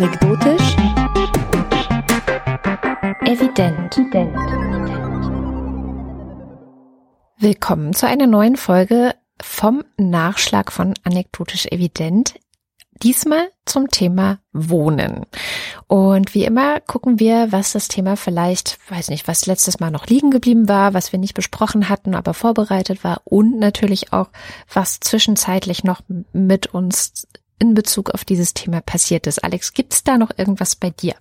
Anekdotisch. Evident. Willkommen zu einer neuen Folge vom Nachschlag von Anekdotisch Evident. Diesmal zum Thema Wohnen. Und wie immer gucken wir, was das Thema vielleicht, weiß nicht, was letztes Mal noch liegen geblieben war, was wir nicht besprochen hatten, aber vorbereitet war und natürlich auch, was zwischenzeitlich noch mit uns in Bezug auf dieses Thema passiert ist. Alex, gibt's da noch irgendwas bei dir?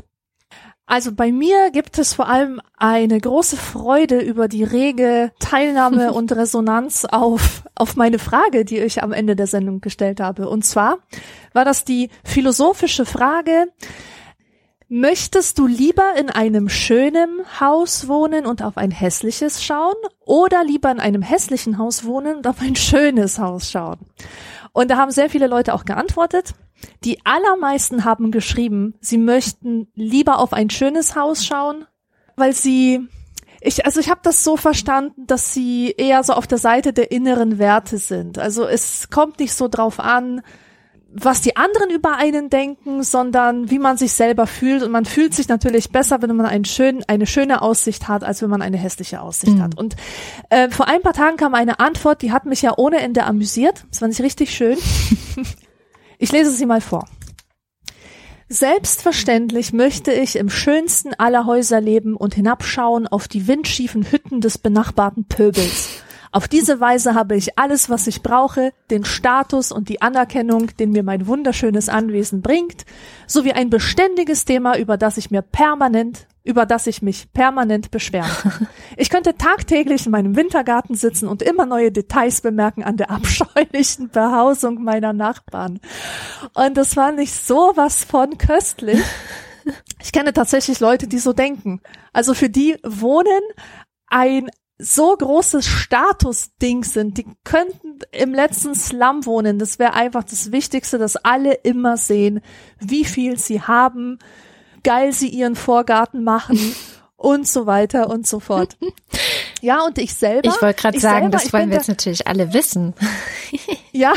Also bei mir gibt es vor allem eine große Freude über die rege Teilnahme und Resonanz auf, auf meine Frage, die ich am Ende der Sendung gestellt habe. Und zwar war das die philosophische Frage, möchtest du lieber in einem schönen Haus wohnen und auf ein hässliches schauen oder lieber in einem hässlichen Haus wohnen und auf ein schönes Haus schauen? Und da haben sehr viele Leute auch geantwortet. Die allermeisten haben geschrieben, sie möchten lieber auf ein schönes Haus schauen, weil sie ich, also ich habe das so verstanden, dass sie eher so auf der Seite der inneren Werte sind. Also es kommt nicht so drauf an, was die anderen über einen denken, sondern wie man sich selber fühlt. Und man fühlt sich natürlich besser, wenn man einen schönen, eine schöne Aussicht hat, als wenn man eine hässliche Aussicht mhm. hat. Und äh, vor ein paar Tagen kam eine Antwort, die hat mich ja ohne Ende amüsiert. Das fand ich richtig schön. Ich lese sie mal vor. Selbstverständlich möchte ich im schönsten aller Häuser leben und hinabschauen auf die windschiefen Hütten des benachbarten Pöbels. Auf diese Weise habe ich alles, was ich brauche, den Status und die Anerkennung, den mir mein wunderschönes Anwesen bringt, sowie ein beständiges Thema, über das ich mir permanent über das ich mich permanent beschweren kann. Ich könnte tagtäglich in meinem Wintergarten sitzen und immer neue Details bemerken an der abscheulichen Behausung meiner Nachbarn. Und das war nicht so was von köstlich. Ich kenne tatsächlich Leute, die so denken. Also für die Wohnen ein so großes Statusding sind, die könnten im letzten Slum wohnen. Das wäre einfach das Wichtigste, dass alle immer sehen, wie viel sie haben, geil sie ihren Vorgarten machen und so weiter und so fort. Ja, und ich selber. Ich wollte gerade sagen, selber, das wollen wir jetzt natürlich alle wissen. ja.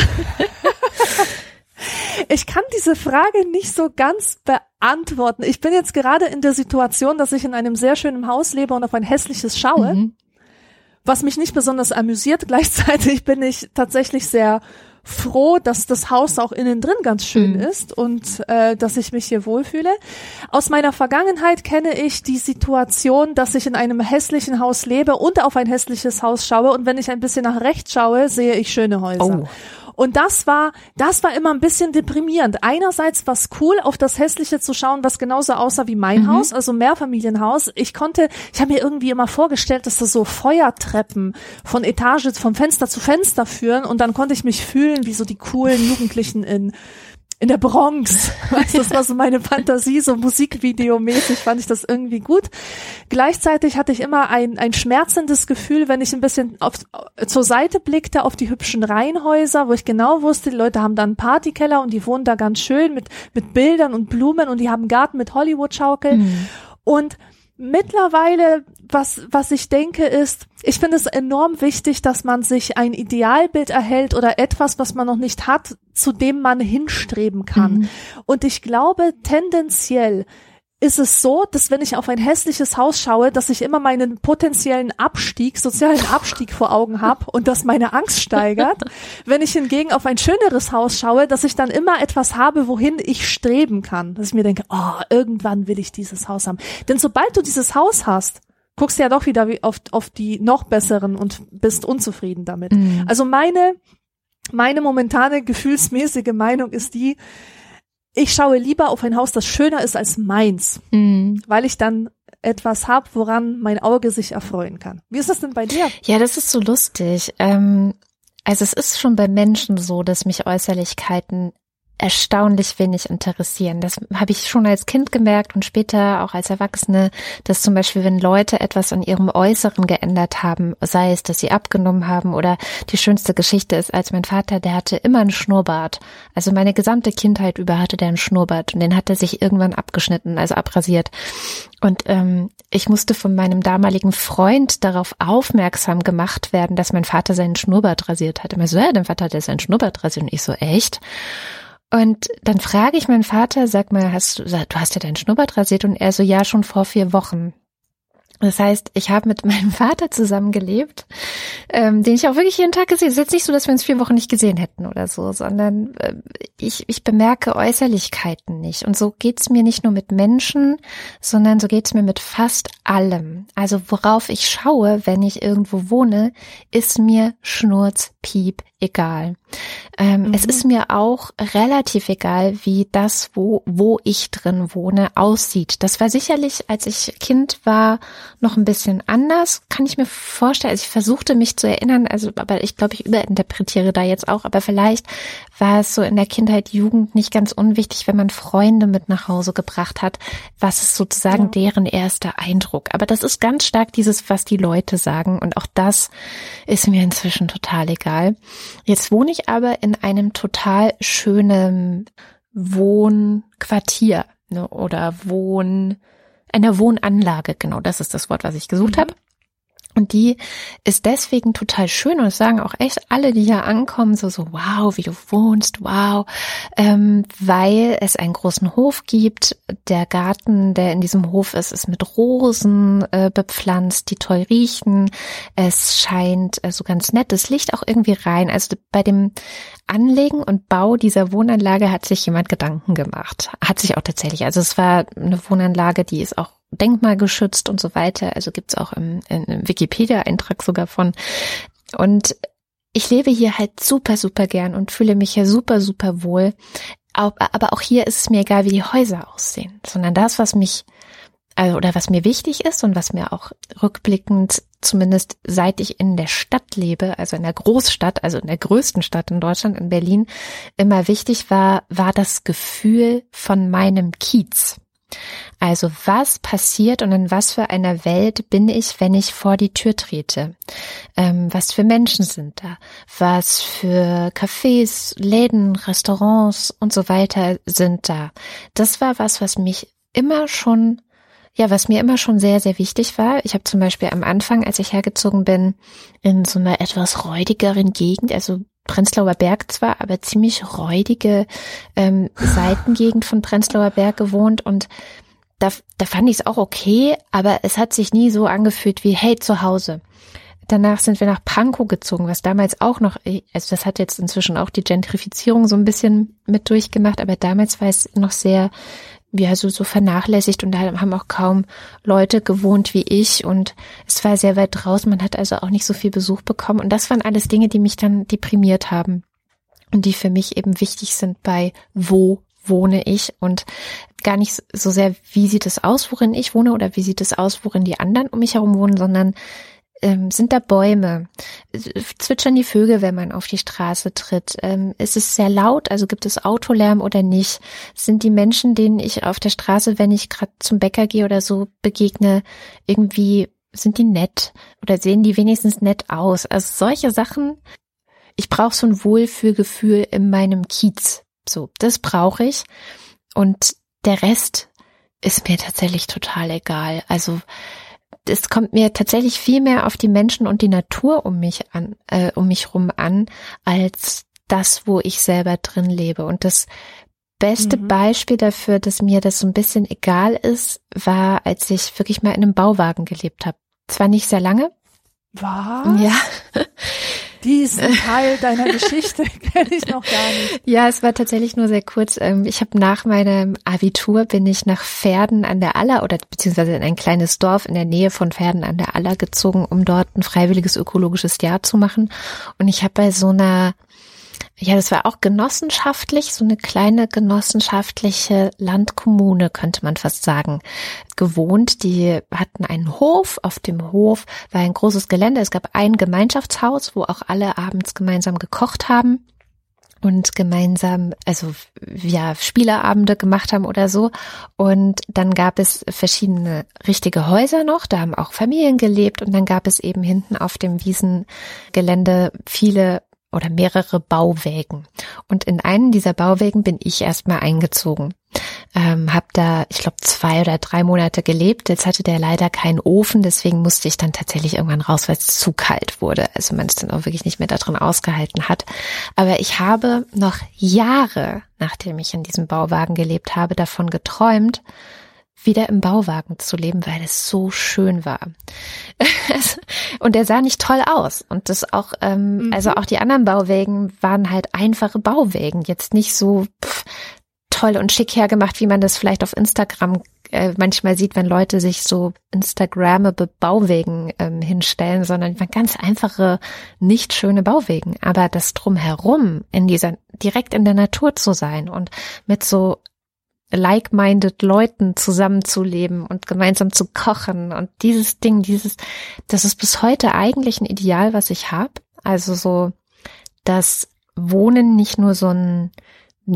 Ich kann diese Frage nicht so ganz beantworten. Ich bin jetzt gerade in der Situation, dass ich in einem sehr schönen Haus lebe und auf ein hässliches schaue. Mhm was mich nicht besonders amüsiert. Gleichzeitig bin ich tatsächlich sehr froh, dass das Haus auch innen drin ganz schön mhm. ist und äh, dass ich mich hier wohlfühle. Aus meiner Vergangenheit kenne ich die Situation, dass ich in einem hässlichen Haus lebe und auf ein hässliches Haus schaue und wenn ich ein bisschen nach rechts schaue, sehe ich schöne Häuser. Oh. Und das war, das war immer ein bisschen deprimierend. Einerseits war es cool, auf das Hässliche zu schauen, was genauso aussah wie mein mhm. Haus, also Mehrfamilienhaus. Ich konnte, ich habe mir irgendwie immer vorgestellt, dass da so Feuertreppen von Etage, vom Fenster zu Fenster führen und dann konnte ich mich fühlen wie so die coolen Jugendlichen in in der Bronx. Weißt, das war so meine Fantasie, so Musikvideo-mäßig fand ich das irgendwie gut. Gleichzeitig hatte ich immer ein, ein schmerzendes Gefühl, wenn ich ein bisschen auf, zur Seite blickte auf die hübschen Reihenhäuser, wo ich genau wusste, die Leute haben da einen Partykeller und die wohnen da ganz schön mit, mit Bildern und Blumen und die haben einen Garten mit Hollywood-Schaukel. Mhm. Und Mittlerweile, was, was ich denke, ist, ich finde es enorm wichtig, dass man sich ein Idealbild erhält oder etwas, was man noch nicht hat, zu dem man hinstreben kann. Mhm. Und ich glaube, tendenziell ist es so, dass wenn ich auf ein hässliches Haus schaue, dass ich immer meinen potenziellen Abstieg, sozialen Abstieg vor Augen habe und dass meine Angst steigert. wenn ich hingegen auf ein schöneres Haus schaue, dass ich dann immer etwas habe, wohin ich streben kann. Dass ich mir denke, oh, irgendwann will ich dieses Haus haben. Denn sobald du dieses Haus hast, guckst du ja doch wieder auf, auf die noch besseren und bist unzufrieden damit. Mhm. Also meine, meine momentane gefühlsmäßige Meinung ist die, ich schaue lieber auf ein Haus, das schöner ist als meins, mhm. weil ich dann etwas habe, woran mein Auge sich erfreuen kann. Wie ist das denn bei dir? Ja, das ist so lustig. Ähm, also es ist schon bei Menschen so, dass mich Äußerlichkeiten erstaunlich wenig interessieren. Das habe ich schon als Kind gemerkt und später auch als Erwachsene, dass zum Beispiel, wenn Leute etwas an ihrem Äußeren geändert haben, sei es, dass sie abgenommen haben oder die schönste Geschichte ist, als mein Vater, der hatte immer einen Schnurrbart. Also meine gesamte Kindheit über hatte der einen Schnurrbart und den hat er sich irgendwann abgeschnitten, also abrasiert. Und ähm, ich musste von meinem damaligen Freund darauf aufmerksam gemacht werden, dass mein Vater seinen Schnurrbart rasiert hat. Immer so, ja, dein Vater hat ja seinen Schnurrbart rasiert und ich so, echt? Und dann frage ich meinen Vater, sag mal, hast du, du hast ja deinen Schnurrbart rasiert und er so, ja, schon vor vier Wochen. Das heißt, ich habe mit meinem Vater zusammengelebt, ähm, den ich auch wirklich jeden Tag gesehen. Es ist jetzt nicht so, dass wir uns vier Wochen nicht gesehen hätten oder so, sondern äh, ich, ich bemerke Äußerlichkeiten nicht. Und so geht's mir nicht nur mit Menschen, sondern so geht's mir mit fast allem. Also worauf ich schaue, wenn ich irgendwo wohne, ist mir Schnurz, Piep, egal. Ähm, mhm. Es ist mir auch relativ egal, wie das, wo, wo ich drin wohne, aussieht. Das war sicherlich, als ich Kind war, noch ein bisschen anders, kann ich mir vorstellen. Also ich versuchte mich zu erinnern, also, aber ich glaube, ich überinterpretiere da jetzt auch, aber vielleicht war es so in der Kindheit, Jugend nicht ganz unwichtig, wenn man Freunde mit nach Hause gebracht hat. Was ist sozusagen ja. deren erster Eindruck? Aber das ist ganz stark dieses, was die Leute sagen. Und auch das ist mir inzwischen total egal. Jetzt wohne ich aber in einem total schönen Wohnquartier ne, oder Wohn, einer Wohnanlage, genau, das ist das Wort, was ich gesucht mhm. habe. Und die ist deswegen total schön und sagen auch echt alle, die hier ankommen, so, so, wow, wie du wohnst, wow, ähm, weil es einen großen Hof gibt. Der Garten, der in diesem Hof ist, ist mit Rosen äh, bepflanzt, die toll riechen. Es scheint äh, so ganz nettes Licht auch irgendwie rein. Also bei dem Anlegen und Bau dieser Wohnanlage hat sich jemand Gedanken gemacht. Hat sich auch tatsächlich. Also es war eine Wohnanlage, die ist auch denkmalgeschützt und so weiter. Also gibt's auch im, im Wikipedia-Eintrag sogar von. Und ich lebe hier halt super, super gern und fühle mich hier super, super wohl. Aber auch hier ist es mir egal, wie die Häuser aussehen, sondern das, was mich, also, oder was mir wichtig ist und was mir auch rückblickend, zumindest seit ich in der Stadt lebe, also in der Großstadt, also in der größten Stadt in Deutschland, in Berlin, immer wichtig war, war das Gefühl von meinem Kiez. Also was passiert und in was für einer Welt bin ich, wenn ich vor die Tür trete? Ähm, was für Menschen sind da? Was für Cafés, Läden, Restaurants und so weiter sind da? Das war was, was mich immer schon ja, was mir immer schon sehr, sehr wichtig war. Ich habe zum Beispiel am Anfang, als ich hergezogen bin, in so einer etwas räudigeren Gegend, also Prenzlauer Berg zwar, aber ziemlich räudige ähm, Seitengegend von Prenzlauer Berg gewohnt und da, da fand ich es auch okay, aber es hat sich nie so angefühlt wie, hey, zu Hause. Danach sind wir nach Pankow gezogen, was damals auch noch, also das hat jetzt inzwischen auch die Gentrifizierung so ein bisschen mit durchgemacht, aber damals war es noch sehr ja, so, so vernachlässigt und da haben auch kaum Leute gewohnt wie ich und es war sehr weit draußen, man hat also auch nicht so viel Besuch bekommen. Und das waren alles Dinge, die mich dann deprimiert haben und die für mich eben wichtig sind bei wo wohne ich und gar nicht so sehr, wie sieht es aus, worin ich wohne oder wie sieht es aus, worin die anderen um mich herum wohnen, sondern ähm, sind da Bäume? Zwitschern die Vögel, wenn man auf die Straße tritt? Ähm, ist es sehr laut? Also gibt es Autolärm oder nicht? Sind die Menschen, denen ich auf der Straße, wenn ich gerade zum Bäcker gehe oder so begegne, irgendwie, sind die nett? Oder sehen die wenigstens nett aus? Also solche Sachen. Ich brauche so ein Wohlfühlgefühl in meinem Kiez. So, das brauche ich. Und der Rest ist mir tatsächlich total egal. Also es kommt mir tatsächlich viel mehr auf die Menschen und die Natur um mich an, äh, um mich rum an, als das, wo ich selber drin lebe. Und das beste mhm. Beispiel dafür, dass mir das so ein bisschen egal ist, war, als ich wirklich mal in einem Bauwagen gelebt habe. Zwar nicht sehr lange. Was? Ja. Diesen Teil deiner Geschichte kenne ich noch gar nicht. Ja, es war tatsächlich nur sehr kurz. Ähm, ich habe nach meinem Abitur bin ich nach Pferden an der Aller oder beziehungsweise in ein kleines Dorf in der Nähe von Pferden an der Aller gezogen, um dort ein freiwilliges ökologisches Jahr zu machen. Und ich habe bei so einer ja, das war auch genossenschaftlich, so eine kleine genossenschaftliche Landkommune, könnte man fast sagen, gewohnt. Die hatten einen Hof. Auf dem Hof war ein großes Gelände. Es gab ein Gemeinschaftshaus, wo auch alle abends gemeinsam gekocht haben und gemeinsam, also ja, Spieleabende gemacht haben oder so. Und dann gab es verschiedene richtige Häuser noch, da haben auch Familien gelebt und dann gab es eben hinten auf dem Wiesengelände viele oder mehrere Bauwägen. Und in einen dieser Bauwägen bin ich erstmal eingezogen. Ähm, hab da, ich glaube, zwei oder drei Monate gelebt. Jetzt hatte der leider keinen Ofen, deswegen musste ich dann tatsächlich irgendwann raus, weil es zu kalt wurde. Also man es dann auch wirklich nicht mehr darin ausgehalten hat. Aber ich habe noch Jahre, nachdem ich in diesem Bauwagen gelebt habe, davon geträumt, wieder im Bauwagen zu leben, weil es so schön war. und der sah nicht toll aus. Und das auch, ähm, mhm. also auch die anderen Bauwägen waren halt einfache Bauwägen, jetzt nicht so pff, toll und schick hergemacht, wie man das vielleicht auf Instagram äh, manchmal sieht, wenn Leute sich so Instagrammable Bauwegen ähm, hinstellen, sondern ganz einfache, nicht schöne Bauwegen. Aber das drumherum in dieser, direkt in der Natur zu sein und mit so like-minded Leuten zusammenzuleben und gemeinsam zu kochen und dieses Ding, dieses, das ist bis heute eigentlich ein Ideal, was ich habe. Also so, dass Wohnen nicht nur so ein,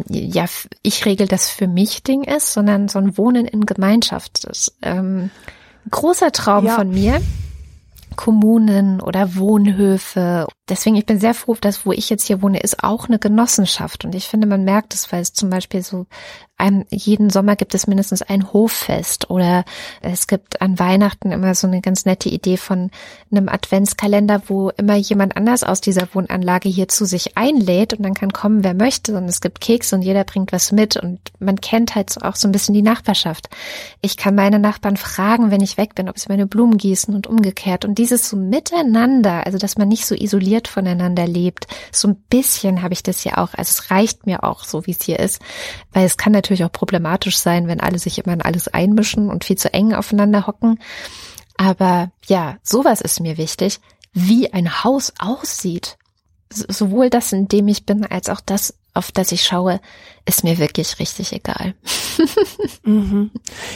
ja, ich regel das für mich Ding ist, sondern so ein Wohnen in Gemeinschaft ist. Ähm, großer Traum ja. von mir. Kommunen oder Wohnhöfe. Deswegen, ich bin sehr froh, dass wo ich jetzt hier wohne, ist auch eine Genossenschaft. Und ich finde, man merkt es, weil es zum Beispiel so einem, jeden Sommer gibt es mindestens ein Hoffest oder es gibt an Weihnachten immer so eine ganz nette Idee von einem Adventskalender, wo immer jemand anders aus dieser Wohnanlage hier zu sich einlädt und dann kann kommen, wer möchte und es gibt Kekse und jeder bringt was mit und man kennt halt auch so ein bisschen die Nachbarschaft. Ich kann meine Nachbarn fragen, wenn ich weg bin, ob sie meine Blumen gießen und umgekehrt und dieses so miteinander, also dass man nicht so isoliert voneinander lebt, so ein bisschen habe ich das ja auch, also es reicht mir auch so, wie es hier ist, weil es kann natürlich auch problematisch sein, wenn alle sich immer in alles einmischen und viel zu eng aufeinander hocken. Aber ja, sowas ist mir wichtig, wie ein Haus aussieht. Sowohl das, in dem ich bin, als auch das, auf das ich schaue, ist mir wirklich richtig egal. mhm.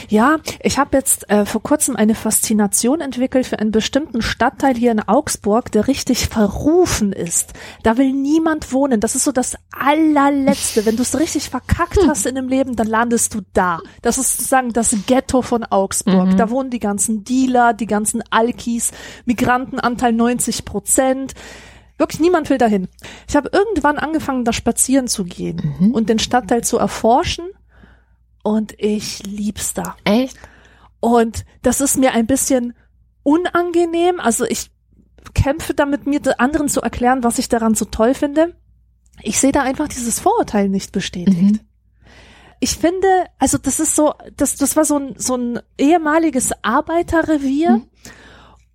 Ja, ich habe jetzt äh, vor kurzem eine Faszination entwickelt für einen bestimmten Stadtteil hier in Augsburg, der richtig verrufen ist. Da will niemand wohnen. Das ist so das allerletzte. Wenn du es richtig verkackt hast in dem Leben, dann landest du da. Das ist sozusagen das Ghetto von Augsburg. Mhm. Da wohnen die ganzen Dealer, die ganzen Alkis, Migrantenanteil 90 Prozent. Wirklich niemand will dahin. Ich habe irgendwann angefangen, da spazieren zu gehen mhm. und den Stadtteil zu erforschen. Und ich lieb's da. Echt? Und das ist mir ein bisschen unangenehm. Also ich kämpfe damit, mir anderen zu erklären, was ich daran so toll finde. Ich sehe da einfach dieses Vorurteil nicht bestätigt. Mhm. Ich finde, also das ist so, das, das war so ein, so ein ehemaliges Arbeiterrevier. Mhm.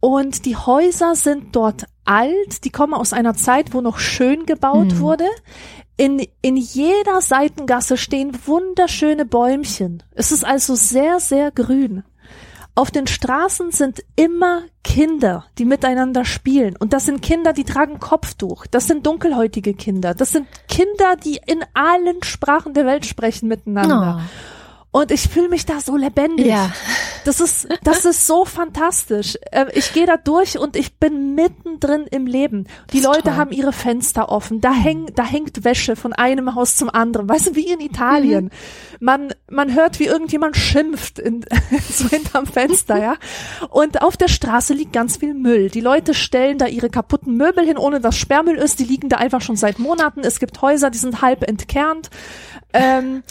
Und die Häuser sind dort alt, die kommen aus einer Zeit, wo noch schön gebaut mhm. wurde. In, in jeder Seitengasse stehen wunderschöne Bäumchen. Es ist also sehr, sehr grün. Auf den Straßen sind immer Kinder, die miteinander spielen. Und das sind Kinder, die tragen Kopftuch. Das sind dunkelhäutige Kinder. Das sind Kinder, die in allen Sprachen der Welt sprechen miteinander. Oh. Und ich fühle mich da so lebendig. Ja. Das ist, das ist so fantastisch. Ähm, ich gehe da durch und ich bin mittendrin im Leben. Die Leute toll. haben ihre Fenster offen. Da hängt, da hängt Wäsche von einem Haus zum anderen. Weißt du, wie in Italien. Mhm. Man, man hört, wie irgendjemand schimpft in, so hinterm Fenster, ja. Und auf der Straße liegt ganz viel Müll. Die Leute stellen da ihre kaputten Möbel hin, ohne dass Sperrmüll ist. Die liegen da einfach schon seit Monaten. Es gibt Häuser, die sind halb entkernt. Ähm,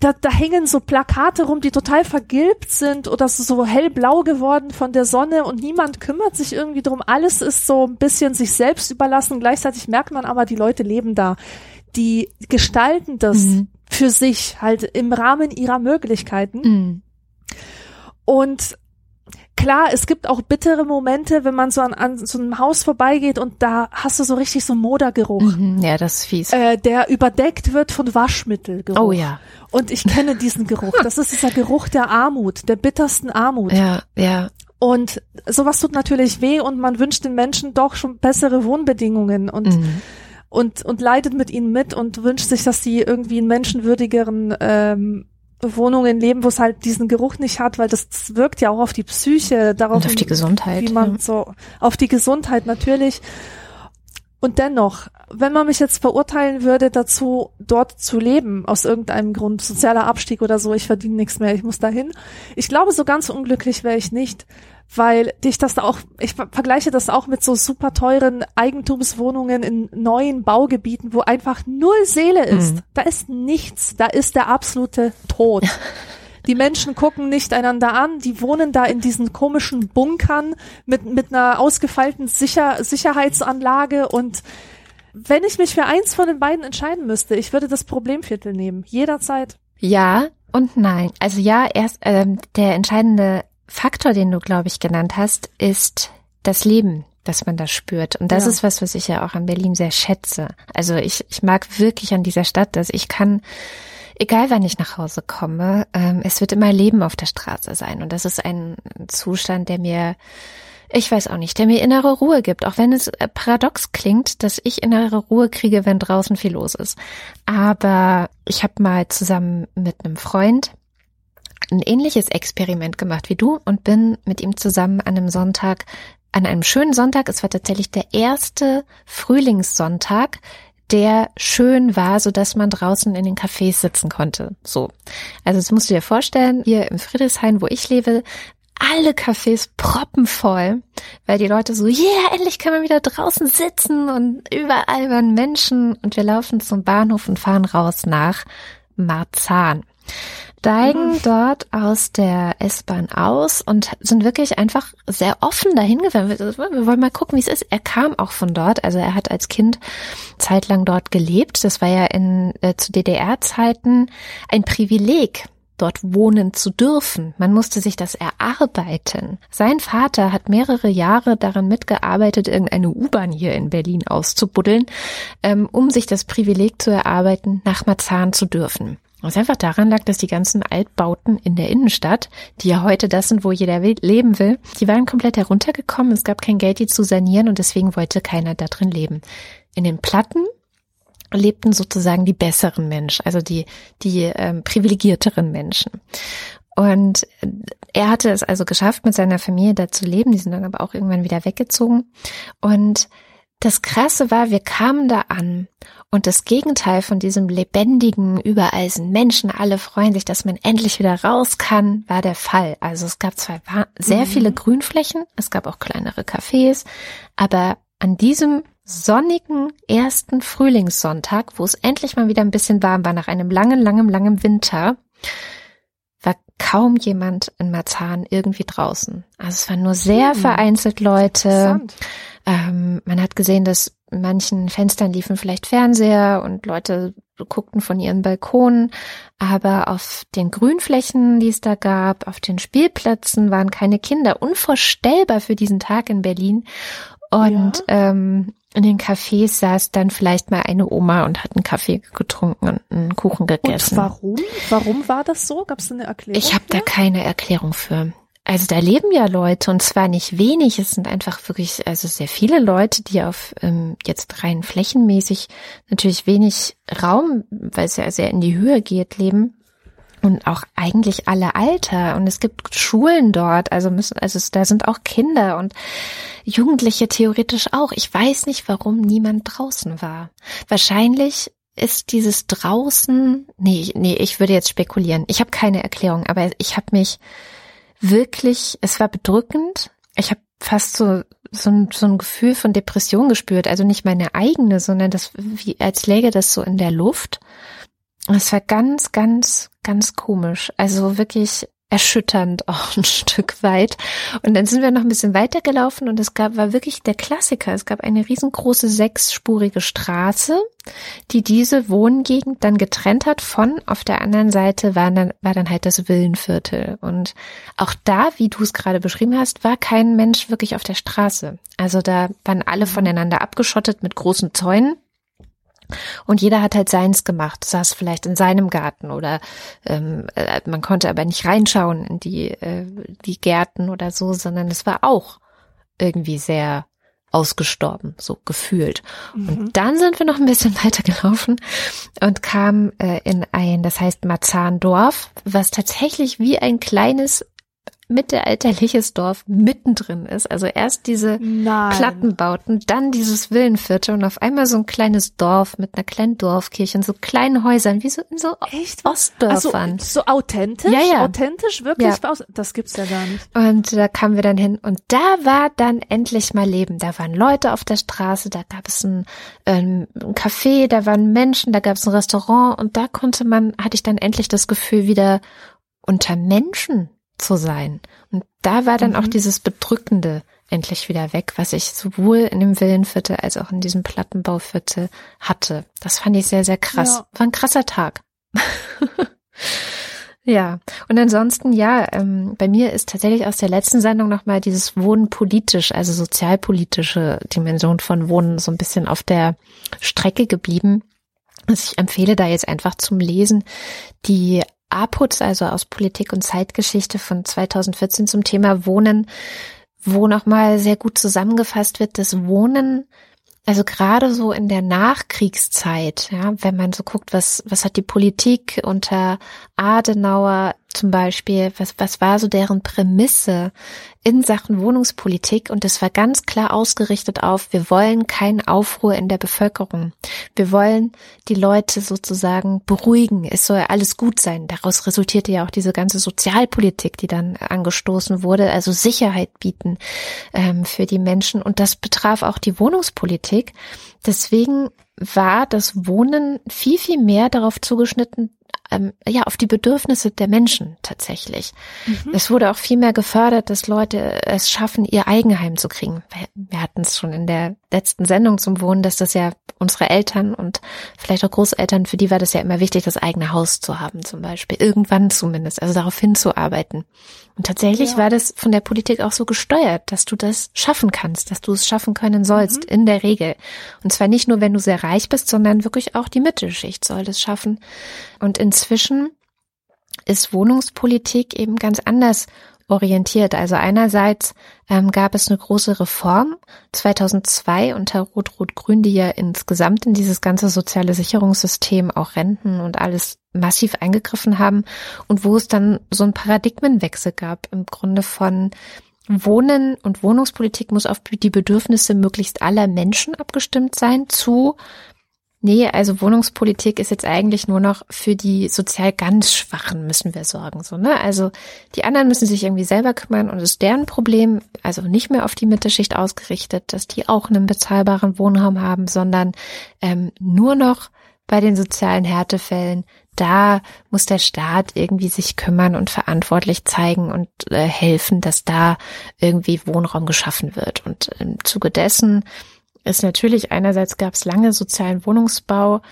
da, da hängen so Plakate rum, die total vergilbt sind oder so hellblau geworden von der Sonne und niemand kümmert sich irgendwie drum. Alles ist so ein bisschen sich selbst überlassen. Gleichzeitig merkt man aber, die Leute leben da. Die gestalten das mhm. für sich halt im Rahmen ihrer Möglichkeiten. Mhm. Und klar, es gibt auch bittere Momente, wenn man so an, an so einem Haus vorbeigeht und da hast du so richtig so Modergeruch. Mhm, ja, das ist fies. Äh, der überdeckt wird von Waschmittelgeruch. Oh ja. Und ich kenne diesen Geruch. Das ist dieser Geruch der Armut, der bittersten Armut. Ja, ja. Und sowas tut natürlich weh und man wünscht den Menschen doch schon bessere Wohnbedingungen und mhm. und und leidet mit ihnen mit und wünscht sich, dass sie irgendwie in menschenwürdigeren ähm, Wohnungen leben, wo es halt diesen Geruch nicht hat, weil das, wirkt ja auch auf die Psyche, darauf und auf die Gesundheit, wie man ja. so auf die Gesundheit natürlich. Und dennoch, wenn man mich jetzt verurteilen würde dazu, dort zu leben, aus irgendeinem Grund, sozialer Abstieg oder so, ich verdiene nichts mehr, ich muss dahin. Ich glaube, so ganz unglücklich wäre ich nicht, weil dich das da auch, ich vergleiche das auch mit so super teuren Eigentumswohnungen in neuen Baugebieten, wo einfach null Seele ist. Mhm. Da ist nichts, da ist der absolute Tod. Die Menschen gucken nicht einander an, die wohnen da in diesen komischen Bunkern mit, mit einer ausgefeilten Sicher Sicherheitsanlage und wenn ich mich für eins von den beiden entscheiden müsste, ich würde das Problemviertel nehmen, jederzeit. Ja und nein. Also ja, erst ähm, der entscheidende Faktor, den du, glaube ich, genannt hast, ist das Leben, das man da spürt. Und das ja. ist was, was ich ja auch an Berlin sehr schätze. Also ich, ich mag wirklich an dieser Stadt, dass ich kann egal wann ich nach Hause komme, ähm, es wird immer Leben auf der Straße sein. Und das ist ein Zustand, der mir, ich weiß auch nicht, der mir innere Ruhe gibt. Auch wenn es äh, paradox klingt, dass ich innere Ruhe kriege, wenn draußen viel los ist. Aber ich habe mal zusammen mit einem Freund ein ähnliches Experiment gemacht wie du und bin mit ihm zusammen an einem Sonntag an einem schönen Sonntag, es war tatsächlich der erste Frühlingssonntag, der schön war, so dass man draußen in den Cafés sitzen konnte. So. Also das musst du dir vorstellen, hier im Friedrichshain, wo ich lebe, alle Cafés proppenvoll, weil die Leute so, yeah, endlich kann man wieder draußen sitzen und überall waren Menschen und wir laufen zum Bahnhof und fahren raus nach Marzahn steigen mhm. dort aus der S-Bahn aus und sind wirklich einfach sehr offen dahin gefahren. Wir wollen mal gucken, wie es ist. Er kam auch von dort, also er hat als Kind zeitlang dort gelebt. Das war ja in äh, zu DDR-Zeiten ein Privileg dort wohnen zu dürfen. Man musste sich das erarbeiten. Sein Vater hat mehrere Jahre daran mitgearbeitet, irgendeine U-Bahn hier in Berlin auszubuddeln, ähm, um sich das Privileg zu erarbeiten, nach Marzahn zu dürfen. Was einfach daran lag, dass die ganzen Altbauten in der Innenstadt, die ja heute das sind, wo jeder leben will, die waren komplett heruntergekommen. Es gab kein Geld, die zu sanieren und deswegen wollte keiner da drin leben. In den Platten lebten sozusagen die besseren Menschen, also die, die ähm, privilegierteren Menschen. Und er hatte es also geschafft, mit seiner Familie da zu leben. Die sind dann aber auch irgendwann wieder weggezogen. Und das Krasse war, wir kamen da an und das Gegenteil von diesem lebendigen, überall sind Menschen, alle freuen sich, dass man endlich wieder raus kann, war der Fall. Also es gab zwar sehr mhm. viele Grünflächen, es gab auch kleinere Cafés, aber an diesem sonnigen ersten Frühlingssonntag, wo es endlich mal wieder ein bisschen warm war nach einem langen, langen, langen Winter, war kaum jemand in Marzahn irgendwie draußen. Also es waren nur sehr hm. vereinzelt Leute. Ähm, man hat gesehen, dass manchen Fenstern liefen vielleicht Fernseher und Leute guckten von ihren Balkonen, aber auf den Grünflächen, die es da gab, auf den Spielplätzen waren keine Kinder. Unvorstellbar für diesen Tag in Berlin. Und ja. ähm, in den Cafés saß dann vielleicht mal eine Oma und hat einen Kaffee getrunken und einen Kuchen gegessen. Und warum? Warum war das so? Gab es eine Erklärung? Ich habe da keine Erklärung für. Also da leben ja Leute und zwar nicht wenig. Es sind einfach wirklich also sehr viele Leute, die auf ähm, jetzt rein flächenmäßig natürlich wenig Raum, weil es ja sehr in die Höhe geht, leben und auch eigentlich alle Alter und es gibt Schulen dort, also müssen, also da sind auch Kinder und Jugendliche theoretisch auch. Ich weiß nicht, warum niemand draußen war. Wahrscheinlich ist dieses draußen, nee, nee, ich würde jetzt spekulieren. Ich habe keine Erklärung, aber ich habe mich wirklich, es war bedrückend. Ich habe fast so so ein, so ein Gefühl von Depression gespürt, also nicht meine eigene, sondern das wie als läge das so in der Luft. Es war ganz, ganz, ganz komisch. Also wirklich erschütternd auch ein Stück weit. Und dann sind wir noch ein bisschen weitergelaufen und es gab, war wirklich der Klassiker. Es gab eine riesengroße sechsspurige Straße, die diese Wohngegend dann getrennt hat von, auf der anderen Seite war dann, war dann halt das Villenviertel. Und auch da, wie du es gerade beschrieben hast, war kein Mensch wirklich auf der Straße. Also da waren alle voneinander abgeschottet mit großen Zäunen. Und jeder hat halt seins gemacht, saß vielleicht in seinem Garten oder ähm, äh, man konnte aber nicht reinschauen in die, äh, die Gärten oder so, sondern es war auch irgendwie sehr ausgestorben, so gefühlt. Mhm. Und dann sind wir noch ein bisschen weiter gelaufen und kamen äh, in ein, das heißt Marzahndorf, was tatsächlich wie ein kleines mittelalterliches Dorf mittendrin ist. Also erst diese Nein. Plattenbauten, dann dieses Villenviertel und auf einmal so ein kleines Dorf mit einer kleinen Dorfkirche und so kleinen Häusern, wie so in so Echt? Ostdörfern. Also, so authentisch? Ja, ja. Authentisch, wirklich? Ja. Das gibt's ja gar nicht. Und da kamen wir dann hin und da war dann endlich mal Leben. Da waren Leute auf der Straße, da gab es ein, ähm, ein Café, da waren Menschen, da gab es ein Restaurant und da konnte man, hatte ich dann endlich das Gefühl wieder unter Menschen zu sein. Und da war dann mhm. auch dieses Bedrückende endlich wieder weg, was ich sowohl in dem Villenviertel als auch in diesem Plattenbauviertel hatte. Das fand ich sehr, sehr krass. Ja. War ein krasser Tag. ja, und ansonsten, ja, ähm, bei mir ist tatsächlich aus der letzten Sendung nochmal dieses Wohnen politisch, also sozialpolitische Dimension von Wohnen so ein bisschen auf der Strecke geblieben. Also ich empfehle da jetzt einfach zum Lesen die APUZ, also aus Politik und Zeitgeschichte von 2014 zum Thema Wohnen, wo nochmal sehr gut zusammengefasst wird, dass Wohnen, also gerade so in der Nachkriegszeit, ja, wenn man so guckt, was, was hat die Politik unter Adenauer zum Beispiel, was, was war so deren Prämisse in Sachen Wohnungspolitik? Und es war ganz klar ausgerichtet auf, wir wollen keinen Aufruhr in der Bevölkerung. Wir wollen die Leute sozusagen beruhigen. Es soll alles gut sein. Daraus resultierte ja auch diese ganze Sozialpolitik, die dann angestoßen wurde, also Sicherheit bieten ähm, für die Menschen. Und das betraf auch die Wohnungspolitik. Deswegen war das Wohnen viel, viel mehr darauf zugeschnitten, ähm, ja, auf die Bedürfnisse der Menschen tatsächlich. Mhm. Es wurde auch viel mehr gefördert, dass Leute es schaffen, ihr Eigenheim zu kriegen. Wir hatten es schon in der letzten Sendung zum Wohnen, dass das ja unsere Eltern und vielleicht auch Großeltern, für die war das ja immer wichtig, das eigene Haus zu haben zum Beispiel. Irgendwann zumindest, also darauf hinzuarbeiten. Und tatsächlich ja. war das von der Politik auch so gesteuert, dass du das schaffen kannst, dass du es schaffen können sollst, mhm. in der Regel. Und zwar nicht nur, wenn du sehr reich bist, sondern wirklich auch die Mittelschicht soll das schaffen. Und inzwischen ist Wohnungspolitik eben ganz anders orientiert. Also einerseits ähm, gab es eine große Reform 2002 unter Rot-Rot-Grün, die ja insgesamt in dieses ganze soziale Sicherungssystem, auch Renten und alles massiv eingegriffen haben und wo es dann so ein Paradigmenwechsel gab im Grunde von Wohnen und Wohnungspolitik muss auf die Bedürfnisse möglichst aller Menschen abgestimmt sein zu Nee, also Wohnungspolitik ist jetzt eigentlich nur noch für die sozial ganz Schwachen müssen wir sorgen, so, ne? Also die anderen müssen sich irgendwie selber kümmern und es ist deren Problem, also nicht mehr auf die Mittelschicht ausgerichtet, dass die auch einen bezahlbaren Wohnraum haben, sondern ähm, nur noch bei den sozialen Härtefällen, da muss der Staat irgendwie sich kümmern und verantwortlich zeigen und äh, helfen, dass da irgendwie Wohnraum geschaffen wird. Und im Zuge dessen ist natürlich einerseits gab es lange sozialen Wohnungsbau.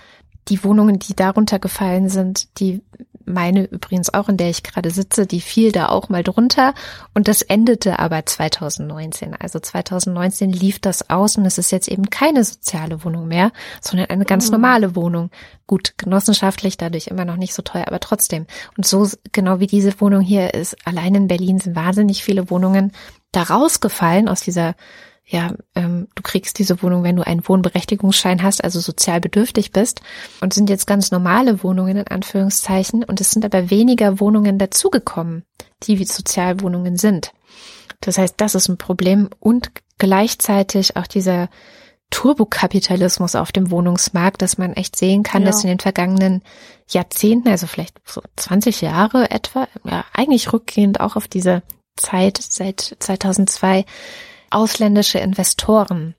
Die Wohnungen, die darunter gefallen sind, die meine übrigens auch, in der ich gerade sitze, die fiel da auch mal drunter. Und das endete aber 2019. Also 2019 lief das aus und es ist jetzt eben keine soziale Wohnung mehr, sondern eine ganz mhm. normale Wohnung. Gut, genossenschaftlich, dadurch immer noch nicht so teuer, aber trotzdem. Und so, genau wie diese Wohnung hier ist, allein in Berlin sind wahnsinnig viele Wohnungen da rausgefallen aus dieser ja, ähm, du kriegst diese Wohnung, wenn du einen Wohnberechtigungsschein hast, also sozial bedürftig bist und sind jetzt ganz normale Wohnungen in Anführungszeichen und es sind aber weniger Wohnungen dazugekommen, die wie Sozialwohnungen sind. Das heißt, das ist ein Problem und gleichzeitig auch dieser Turbokapitalismus auf dem Wohnungsmarkt, dass man echt sehen kann, ja. dass in den vergangenen Jahrzehnten, also vielleicht so 20 Jahre etwa, ja, eigentlich rückgehend auch auf diese Zeit seit 2002, ausländische Investoren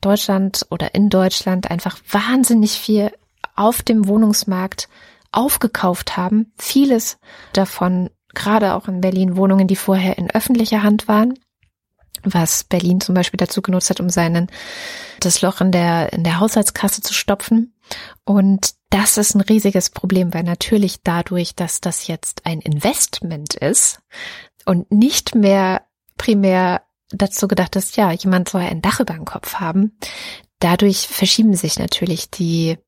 Deutschland oder in Deutschland einfach wahnsinnig viel auf dem Wohnungsmarkt aufgekauft haben. Vieles davon, gerade auch in Berlin, Wohnungen, die vorher in öffentlicher Hand waren, was Berlin zum Beispiel dazu genutzt hat, um seinen, das Loch in der, in der Haushaltskasse zu stopfen. Und das ist ein riesiges Problem, weil natürlich dadurch, dass das jetzt ein Investment ist und nicht mehr primär dazu gedacht, dass ja, jemand soll ein Dach über dem Kopf haben. Dadurch verschieben sich natürlich die,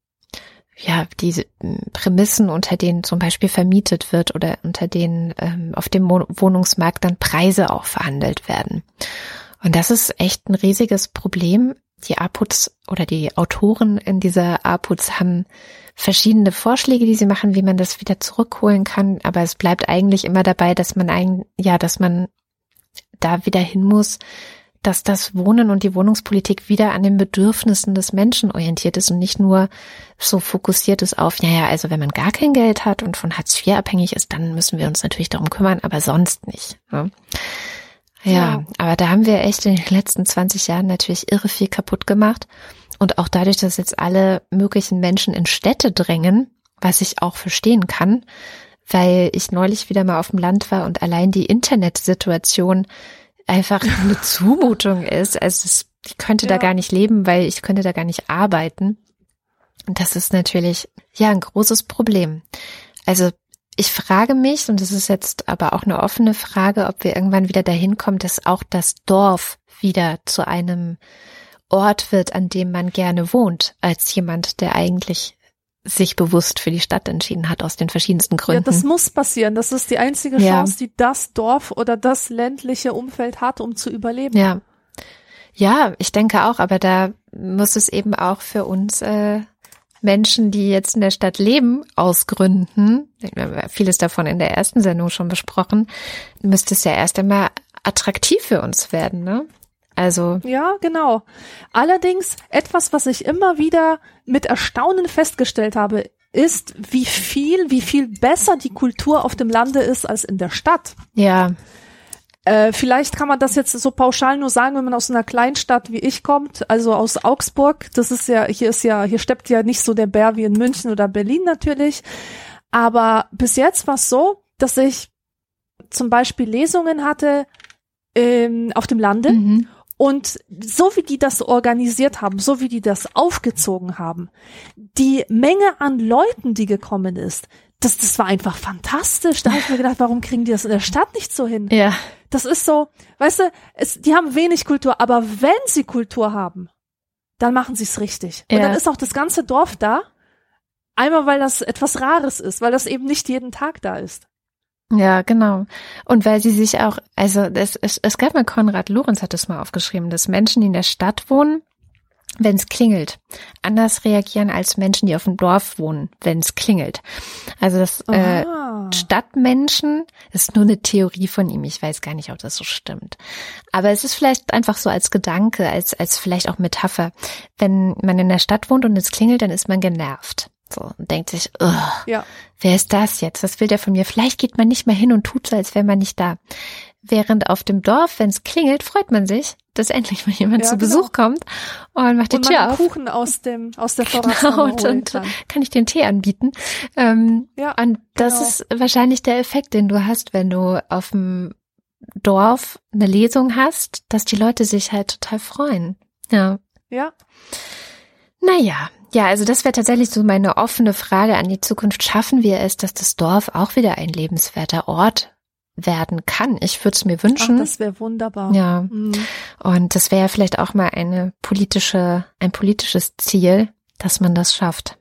ja, diese Prämissen, unter denen zum Beispiel vermietet wird oder unter denen ähm, auf dem Wohnungsmarkt dann Preise auch verhandelt werden. Und das ist echt ein riesiges Problem, die APUTs oder die Autoren in dieser APUTs haben verschiedene Vorschläge, die sie machen, wie man das wieder zurückholen kann. Aber es bleibt eigentlich immer dabei, dass man ein, ja, dass man da wieder hin muss, dass das Wohnen und die Wohnungspolitik wieder an den Bedürfnissen des Menschen orientiert ist und nicht nur so fokussiert ist auf, ja, ja, also wenn man gar kein Geld hat und von Hartz IV abhängig ist, dann müssen wir uns natürlich darum kümmern, aber sonst nicht. Ne? Ja, ja, aber da haben wir echt in den letzten 20 Jahren natürlich irre viel kaputt gemacht. Und auch dadurch, dass jetzt alle möglichen Menschen in Städte drängen, was ich auch verstehen kann, weil ich neulich wieder mal auf dem Land war und allein die Internetsituation einfach eine Zumutung ist. Also es, ich könnte ja. da gar nicht leben, weil ich könnte da gar nicht arbeiten. Und das ist natürlich, ja, ein großes Problem. Also ich frage mich, und das ist jetzt aber auch eine offene Frage, ob wir irgendwann wieder dahin kommen, dass auch das Dorf wieder zu einem Ort wird, an dem man gerne wohnt, als jemand, der eigentlich sich bewusst für die Stadt entschieden hat, aus den verschiedensten Gründen. Ja, das muss passieren. Das ist die einzige Chance, ja. die das Dorf oder das ländliche Umfeld hat, um zu überleben. Ja. Ja, ich denke auch, aber da muss es eben auch für uns äh, Menschen, die jetzt in der Stadt leben, aus Gründen, vieles davon in der ersten Sendung schon besprochen, müsste es ja erst einmal attraktiv für uns werden, ne? Also. Ja, genau. Allerdings etwas, was ich immer wieder mit Erstaunen festgestellt habe, ist, wie viel, wie viel besser die Kultur auf dem Lande ist als in der Stadt. Ja. Äh, vielleicht kann man das jetzt so pauschal nur sagen, wenn man aus einer Kleinstadt wie ich kommt, also aus Augsburg. Das ist ja, hier ist ja, hier steppt ja nicht so der Bär wie in München oder Berlin natürlich. Aber bis jetzt war es so, dass ich zum Beispiel Lesungen hatte ähm, auf dem Lande mhm. Und so wie die das organisiert haben, so wie die das aufgezogen haben, die Menge an Leuten, die gekommen ist, das, das war einfach fantastisch. Da habe ich mir gedacht, warum kriegen die das in der Stadt nicht so hin? Ja. Das ist so, weißt du, es, die haben wenig Kultur, aber wenn sie Kultur haben, dann machen sie es richtig. Und ja. dann ist auch das ganze Dorf da. Einmal, weil das etwas Rares ist, weil das eben nicht jeden Tag da ist. Ja, genau. Und weil sie sich auch, also es, es, es gab mal Konrad Lorenz hat es mal aufgeschrieben, dass Menschen, die in der Stadt wohnen, wenn es klingelt, anders reagieren als Menschen, die auf dem Dorf wohnen, wenn es klingelt. Also das äh, Stadtmenschen ist nur eine Theorie von ihm. Ich weiß gar nicht, ob das so stimmt. Aber es ist vielleicht einfach so als Gedanke, als als vielleicht auch Metapher. Wenn man in der Stadt wohnt und es klingelt, dann ist man genervt. So, und denkt sich, ja. wer ist das jetzt? Was will der von mir? Vielleicht geht man nicht mehr hin und tut so, als wäre man nicht da. Während auf dem Dorf, wenn es klingelt, freut man sich, dass endlich mal jemand ja, zu genau. Besuch kommt und macht die und Tür auf. Kuchen aus dem aus der genau, und, und kann ich den Tee anbieten. Ähm, ja, und das genau. ist wahrscheinlich der Effekt, den du hast, wenn du auf dem Dorf eine Lesung hast, dass die Leute sich halt total freuen. Ja. Ja. Naja, ja, also das wäre tatsächlich so meine offene Frage an die Zukunft. Schaffen wir es, dass das Dorf auch wieder ein lebenswerter Ort werden kann? Ich würde es mir wünschen. Ach, das wäre wunderbar. Ja. Mhm. Und das wäre vielleicht auch mal eine politische, ein politisches Ziel, dass man das schafft.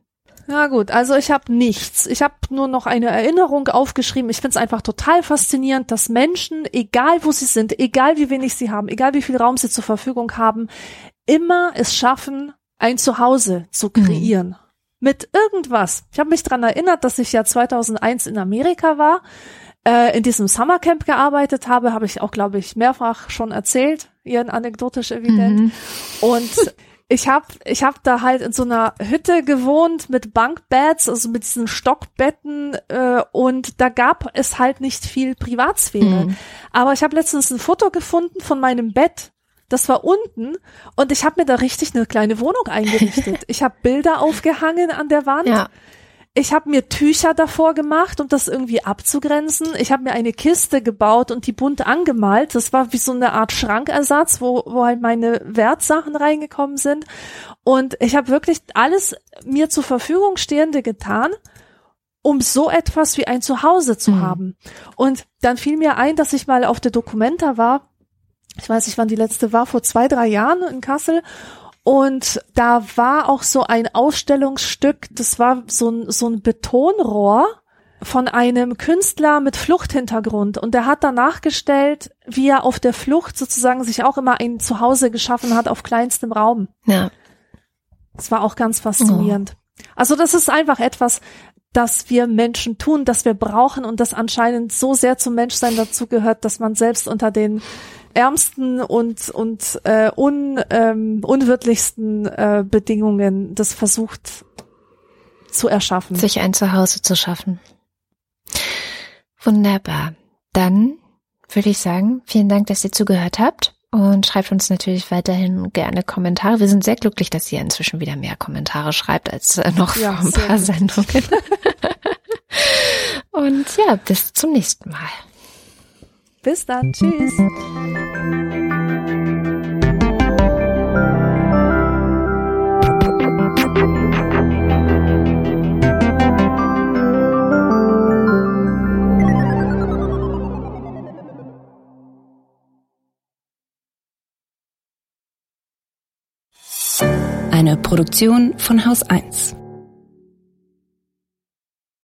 Ja gut, also ich habe nichts. Ich habe nur noch eine Erinnerung aufgeschrieben. Ich finde es einfach total faszinierend, dass Menschen, egal wo sie sind, egal wie wenig sie haben, egal wie viel Raum sie zur Verfügung haben, immer es schaffen, ein Zuhause zu kreieren. Mhm. Mit irgendwas. Ich habe mich dran erinnert, dass ich ja 2001 in Amerika war, äh, in diesem Summercamp gearbeitet habe, habe ich auch, glaube ich, mehrfach schon erzählt, ihren anekdotisch evident. Mhm. Und ich habe ich hab da halt in so einer Hütte gewohnt mit Bankbeds, also mit diesen Stockbetten äh, und da gab es halt nicht viel Privatsphäre. Mhm. Aber ich habe letztens ein Foto gefunden von meinem Bett das war unten und ich habe mir da richtig eine kleine Wohnung eingerichtet. Ich habe Bilder aufgehangen an der Wand. Ja. Ich habe mir Tücher davor gemacht, um das irgendwie abzugrenzen. Ich habe mir eine Kiste gebaut und die bunt angemalt. Das war wie so eine Art Schrankersatz, wo, wo halt meine Wertsachen reingekommen sind. Und ich habe wirklich alles mir zur Verfügung Stehende getan, um so etwas wie ein Zuhause zu mhm. haben. Und dann fiel mir ein, dass ich mal auf der Dokumenta war ich weiß nicht, wann die letzte war, vor zwei, drei Jahren in Kassel. Und da war auch so ein Ausstellungsstück, das war so ein, so ein Betonrohr von einem Künstler mit Fluchthintergrund und der hat danach gestellt, wie er auf der Flucht sozusagen sich auch immer ein Zuhause geschaffen hat auf kleinstem Raum. Ja. Das war auch ganz faszinierend. Oh. Also das ist einfach etwas, das wir Menschen tun, das wir brauchen und das anscheinend so sehr zum Menschsein dazugehört, dass man selbst unter den ärmsten und und äh, un, ähm, unwirtlichsten äh, Bedingungen das versucht zu erschaffen. Sich ein Zuhause zu schaffen. Wunderbar. Dann würde ich sagen, vielen Dank, dass ihr zugehört habt und schreibt uns natürlich weiterhin gerne Kommentare. Wir sind sehr glücklich, dass ihr inzwischen wieder mehr Kommentare schreibt als äh, noch ja, vor ein paar Sendungen. und ja, bis zum nächsten Mal. Bis dann. Tschüss. Eine Produktion von Haus 1.